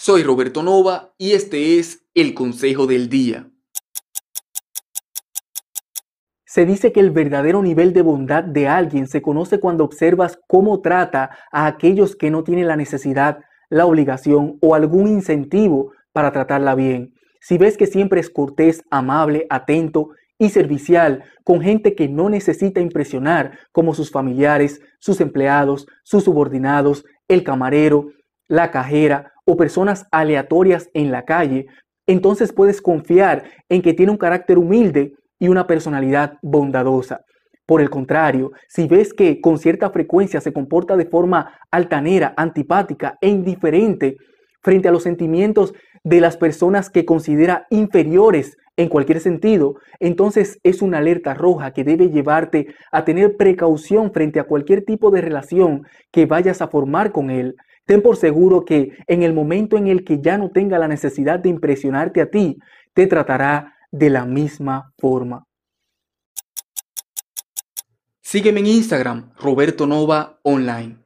Soy Roberto Nova y este es el Consejo del Día. Se dice que el verdadero nivel de bondad de alguien se conoce cuando observas cómo trata a aquellos que no tienen la necesidad, la obligación o algún incentivo para tratarla bien. Si ves que siempre es cortés, amable, atento y servicial con gente que no necesita impresionar, como sus familiares, sus empleados, sus subordinados, el camarero, la cajera o personas aleatorias en la calle, entonces puedes confiar en que tiene un carácter humilde y una personalidad bondadosa. Por el contrario, si ves que con cierta frecuencia se comporta de forma altanera, antipática e indiferente frente a los sentimientos de las personas que considera inferiores en cualquier sentido, entonces es una alerta roja que debe llevarte a tener precaución frente a cualquier tipo de relación que vayas a formar con él. Ten por seguro que en el momento en el que ya no tenga la necesidad de impresionarte a ti, te tratará de la misma forma. Sígueme en Instagram, Roberto Nova Online.